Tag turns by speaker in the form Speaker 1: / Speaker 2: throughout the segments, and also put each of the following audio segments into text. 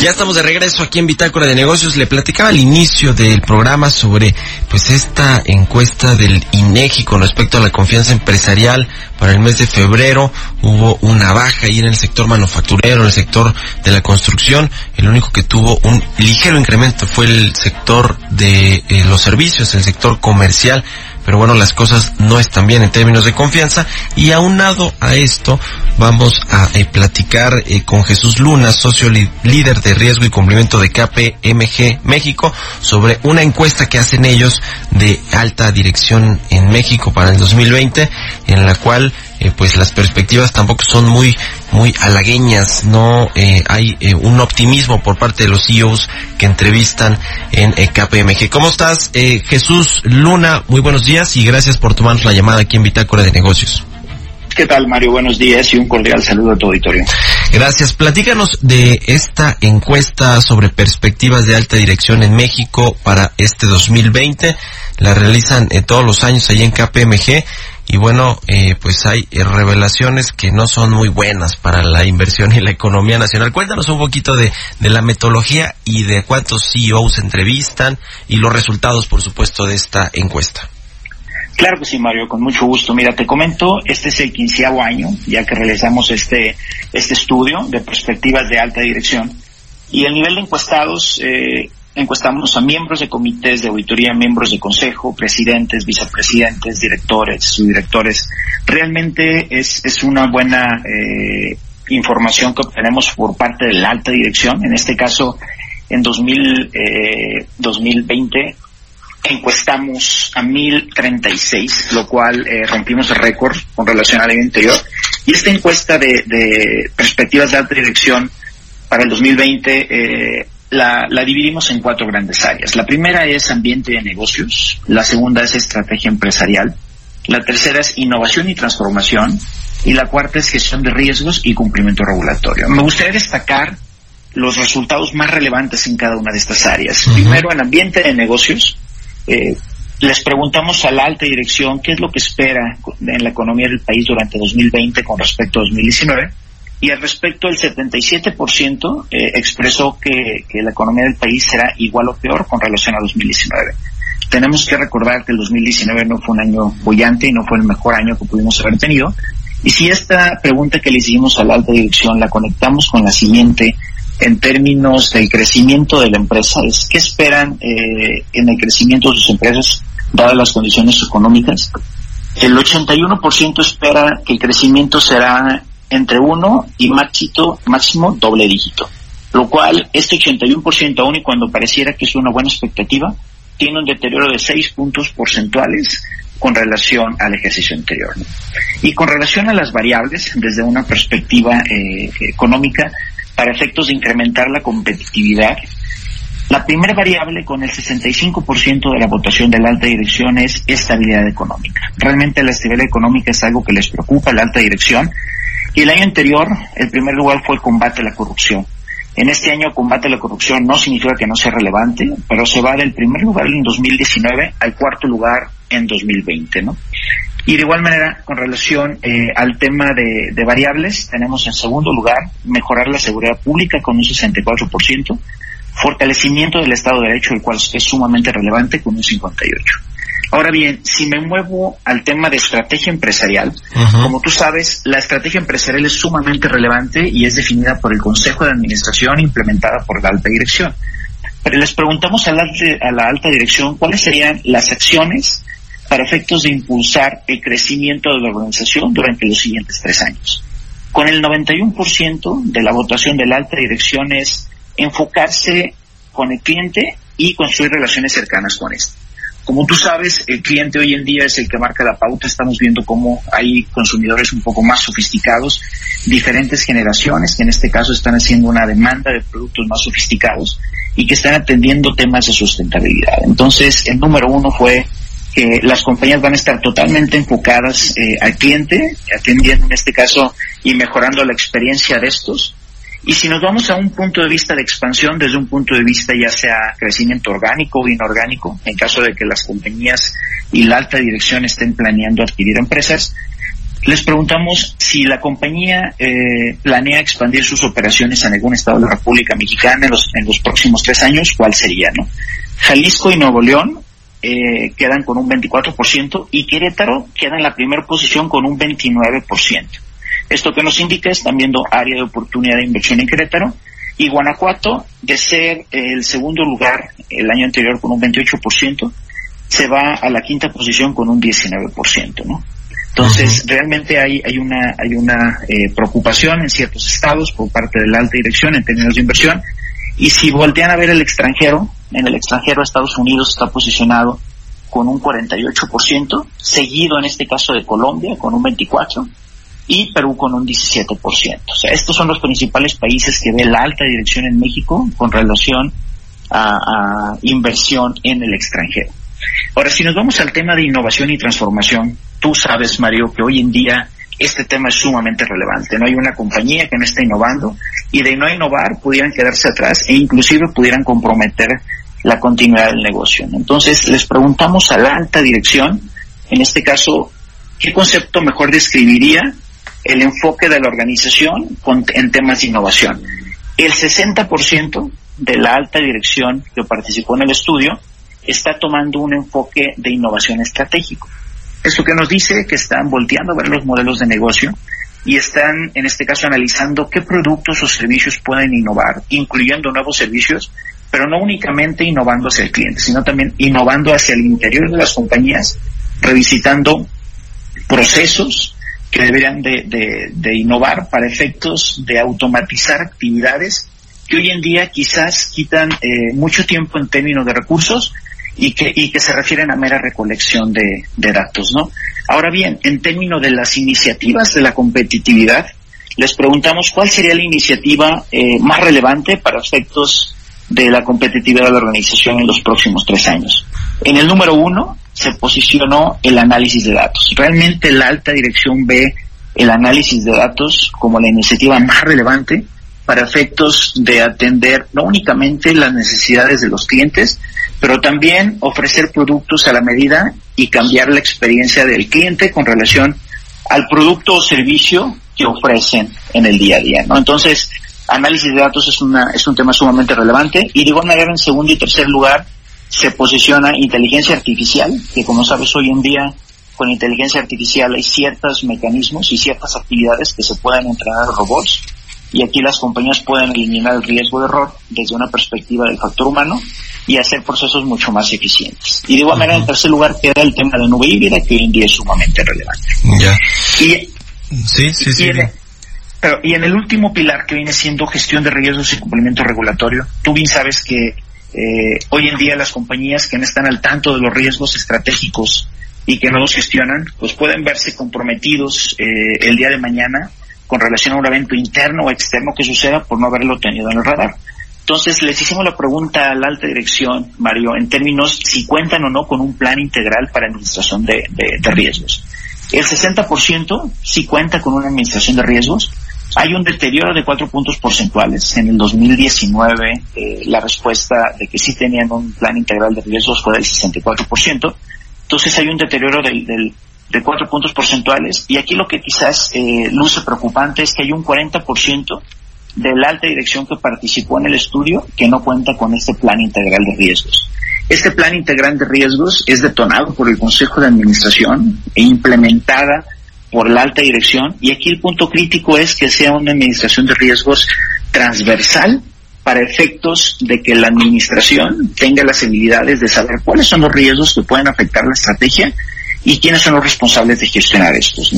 Speaker 1: Ya estamos de regreso aquí en Bitácora de Negocios. Le platicaba al inicio del programa sobre pues esta encuesta del INEGI con respecto a la confianza empresarial para el mes de febrero. Hubo una baja ahí en el sector manufacturero, en el sector de la construcción. El único que tuvo un ligero incremento fue el sector de eh, los servicios, el sector comercial pero bueno, las cosas no están bien en términos de confianza. Y aunado a esto vamos a eh, platicar eh, con Jesús Luna, socio líder de riesgo y cumplimiento de KPMG México, sobre una encuesta que hacen ellos de alta dirección en México para el 2020, en la cual eh, pues las perspectivas tampoco son muy muy halagueñas, no eh, hay eh, un optimismo por parte de los CEOs que entrevistan en KPMG. ¿Cómo estás, Jesús Luna? Muy buenos días y gracias por tomarnos la llamada aquí en Bitácora de Negocios.
Speaker 2: ¿Qué tal, Mario? Buenos días y un cordial saludo a tu auditorio.
Speaker 1: Gracias. Platícanos de esta encuesta sobre perspectivas de alta dirección en México para este 2020. La realizan todos los años ahí en KPMG y bueno, eh, pues hay eh, revelaciones que no son muy buenas para la inversión y la economía nacional. Cuéntanos un poquito de, de la metodología y de cuántos CEOs entrevistan y los resultados, por supuesto, de esta encuesta.
Speaker 2: Claro que sí, Mario, con mucho gusto. Mira, te comento, este es el quinceavo año, ya que realizamos este, este estudio de perspectivas de alta dirección. Y el nivel de encuestados eh, encuestamos a miembros de comités de auditoría, miembros de consejo, presidentes, vicepresidentes, directores, subdirectores. Realmente es, es una buena eh, información que obtenemos por parte de la alta dirección. En este caso, en 2000, eh, 2020 encuestamos a 1036, lo cual eh, rompimos el récord con relación al año anterior. Y esta encuesta de, de perspectivas de alta dirección para el 2020 eh, la, la, dividimos en cuatro grandes áreas. La primera es ambiente de negocios, la segunda es estrategia empresarial, la tercera es innovación y transformación y la cuarta es gestión de riesgos y cumplimiento regulatorio. Me gustaría destacar los resultados más relevantes en cada una de estas áreas. Primero, en ambiente de negocios, eh, les preguntamos a la alta dirección qué es lo que espera en la economía del país durante 2020 con respecto a 2019 y al respecto el 77% eh, expresó que, que, la economía del país será igual o peor con relación a 2019. Tenemos que recordar que el 2019 no fue un año bullante y no fue el mejor año que pudimos haber tenido. Y si esta pregunta que le hicimos a la alta dirección la conectamos con la siguiente en términos del crecimiento de la empresa, es qué esperan eh, en el crecimiento de sus empresas dadas las condiciones económicas. El 81% espera que el crecimiento será entre 1 y máximo, máximo doble dígito. Lo cual, este 81%, aún y cuando pareciera que es una buena expectativa, tiene un deterioro de 6 puntos porcentuales con relación al ejercicio anterior. Y con relación a las variables, desde una perspectiva eh, económica, para efectos de incrementar la competitividad, la primera variable con el 65% de la votación de la alta dirección es estabilidad económica. Realmente la estabilidad económica es algo que les preocupa a la alta dirección y el año anterior, el primer lugar fue el combate a la corrupción. En este año, combate a la corrupción no significa que no sea relevante, pero se va del primer lugar en 2019 al cuarto lugar en 2020, ¿no? Y de igual manera, con relación eh, al tema de, de, variables, tenemos en segundo lugar mejorar la seguridad pública con un 64%, fortalecimiento del Estado de Derecho, el cual es sumamente relevante, con un 58%. Ahora bien, si me muevo al tema de estrategia empresarial, como tú sabes, la estrategia empresarial es sumamente relevante y es definida por el Consejo de Administración implementada por la alta dirección. Pero les preguntamos a la, a la alta dirección cuáles serían las acciones para efectos de impulsar el crecimiento de la organización durante los siguientes tres años. Con el 91% de la votación de la alta dirección es enfocarse con el cliente y construir relaciones cercanas con este como tú sabes, el cliente hoy en día es el que marca la pauta. Estamos viendo cómo hay consumidores un poco más sofisticados, diferentes generaciones que en este caso están haciendo una demanda de productos más sofisticados y que están atendiendo temas de sustentabilidad. Entonces, el número uno fue que las compañías van a estar totalmente enfocadas eh, al cliente, atendiendo en este caso y mejorando la experiencia de estos y si nos vamos a un punto de vista de expansión, desde un punto de vista ya sea crecimiento orgánico o inorgánico, en caso de que las compañías y la alta dirección estén planeando adquirir empresas, les preguntamos si la compañía eh, planea expandir sus operaciones en algún estado de la República Mexicana en los, en los próximos tres años, ¿cuál sería? no? Jalisco y Nuevo León eh, quedan con un 24% y Querétaro queda en la primera posición con un 29%. Esto que nos indica están viendo área de oportunidad de inversión en Querétaro y Guanajuato, de ser el segundo lugar el año anterior con un 28%, se va a la quinta posición con un 19%, ¿no? Entonces, realmente hay, hay una, hay una eh, preocupación en ciertos estados por parte de la alta dirección en términos de inversión. Y si voltean a ver el extranjero, en el extranjero Estados Unidos está posicionado con un 48%, seguido en este caso de Colombia con un 24%, y Perú con un 17%. O sea, estos son los principales países que ve la alta dirección en México con relación a, inversión en el extranjero. Ahora, si nos vamos al tema de innovación y transformación, tú sabes, Mario, que hoy en día este tema es sumamente relevante. No hay una compañía que no esté innovando y de no innovar pudieran quedarse atrás e inclusive pudieran comprometer la continuidad del negocio. Entonces, les preguntamos a la alta dirección, en este caso, ¿qué concepto mejor describiría el enfoque de la organización en temas de innovación. El 60% de la alta dirección que participó en el estudio está tomando un enfoque de innovación estratégico. Esto que nos dice que están volteando a ver los modelos de negocio y están, en este caso, analizando qué productos o servicios pueden innovar, incluyendo nuevos servicios, pero no únicamente innovando hacia el cliente, sino también innovando hacia el interior de las compañías, revisitando procesos, que deberían de, de, innovar para efectos de automatizar actividades que hoy en día quizás quitan eh, mucho tiempo en términos de recursos y que, y que se refieren a mera recolección de, de datos, ¿no? Ahora bien, en términos de las iniciativas de la competitividad, les preguntamos cuál sería la iniciativa eh, más relevante para efectos de la competitividad de la organización en los próximos tres años. En el número uno se posicionó el análisis de datos. Realmente la alta dirección ve el análisis de datos como la iniciativa más relevante para efectos de atender no únicamente las necesidades de los clientes, pero también ofrecer productos a la medida y cambiar la experiencia del cliente con relación al producto o servicio que ofrecen en el día a día, ¿no? Entonces, análisis de datos es una es un tema sumamente relevante y de igual manera en segundo y tercer lugar se posiciona inteligencia artificial, que como sabes hoy en día con inteligencia artificial hay ciertos mecanismos y ciertas actividades que se pueden entrenar a robots y aquí las compañías pueden eliminar el riesgo de error desde una perspectiva del factor humano y hacer procesos mucho más eficientes. Y de igual manera, en tercer lugar, queda el tema de nube híbrida, que hoy en día es sumamente relevante.
Speaker 1: Ya. Y, sí, sí, sí.
Speaker 2: Pero, y en el último pilar, que viene siendo gestión de riesgos y cumplimiento regulatorio, tú bien sabes que eh, hoy en día las compañías que no están al tanto de los riesgos estratégicos y que no los gestionan, pues pueden verse comprometidos eh, el día de mañana con relación a un evento interno o externo que suceda por no haberlo tenido en el radar. Entonces les hicimos la pregunta a la alta dirección, Mario, en términos si cuentan o no con un plan integral para administración de, de riesgos. El 60% sí cuenta con una administración de riesgos, hay un deterioro de cuatro puntos porcentuales. En el 2019 eh, la respuesta de que sí tenían un plan integral de riesgos fue del 64%. Entonces hay un deterioro del, del, de cuatro puntos porcentuales. Y aquí lo que quizás eh, luce preocupante es que hay un 40% de la alta dirección que participó en el estudio que no cuenta con este plan integral de riesgos. Este plan integral de riesgos es detonado por el Consejo de Administración e implementada por la alta dirección y aquí el punto crítico es que sea una administración de riesgos transversal para efectos de que la administración tenga las habilidades de saber cuáles son los riesgos que pueden afectar la estrategia y quiénes son los responsables de gestionar estos.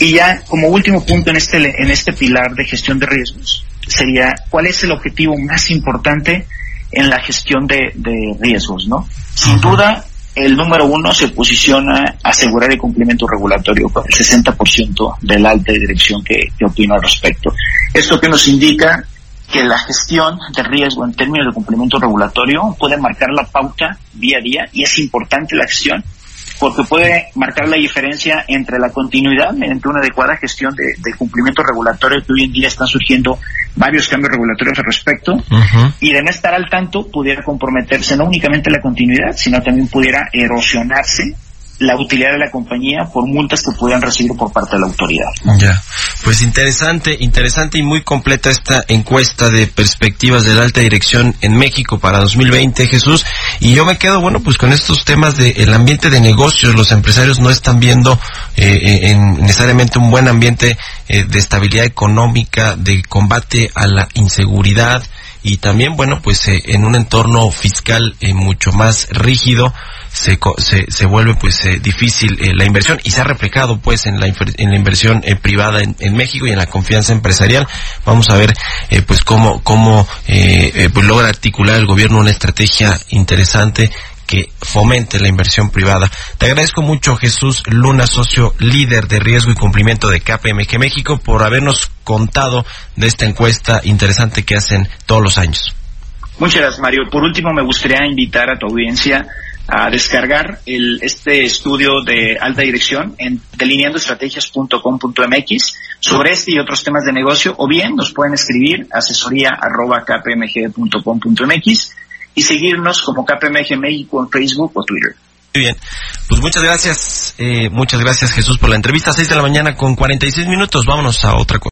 Speaker 2: Y ya como último punto en este, en este pilar de gestión de riesgos sería cuál es el objetivo más importante en la gestión de, riesgos. ¿no? Sin duda el número uno se posiciona asegurar el cumplimiento regulatorio con el 60% de la alta dirección que, que opina al respecto. Esto que nos indica que la gestión de riesgo en términos de cumplimiento regulatorio puede marcar la pauta día a día y es importante la gestión porque puede marcar la diferencia entre la continuidad mediante una adecuada gestión de, cumplimiento regulatorio que hoy en día están surgiendo varios cambios regulatorios al respecto y de no estar al tanto pudiera comprometerse no únicamente la continuidad sino también pudiera erosionarse la utilidad de la compañía por multas que pudieran recibir por parte de la autoridad.
Speaker 1: Ya, pues interesante, interesante y muy completa esta encuesta de perspectivas de la alta dirección en México para 2020, Jesús. Y yo me quedo, bueno, pues con estos temas del ambiente de negocios. Los empresarios no están viendo eh, eh, en necesariamente un buen ambiente eh, de estabilidad económica, de combate a la inseguridad y también, bueno, pues en un entorno fiscal mucho más rígido se, se, se vuelve pues eh, difícil eh, la inversión y se ha reflejado pues en la, en la inversión eh, privada en, en, México y en la confianza empresarial. Vamos a ver pues cómo, cómo pues logra articular el gobierno una estrategia interesante que fomente la inversión privada. Te agradezco mucho Jesús Luna, socio líder de riesgo y cumplimiento de KPMG México, por habernos contado de esta encuesta interesante que hacen todos los años.
Speaker 2: Muchas gracias, Mario. Por último, me gustaría invitar a tu audiencia a descargar el, este estudio de alta dirección en delineandoestrategias.com.mx sobre este y otros temas de negocio o bien nos pueden escribir asesoría arroba kpmg.com.mx y seguirnos como KPMG México en Facebook o Twitter.
Speaker 1: Muy bien, pues muchas gracias, eh, muchas gracias Jesús por la entrevista, 6 de la mañana con 46 minutos, vámonos a otra cosa.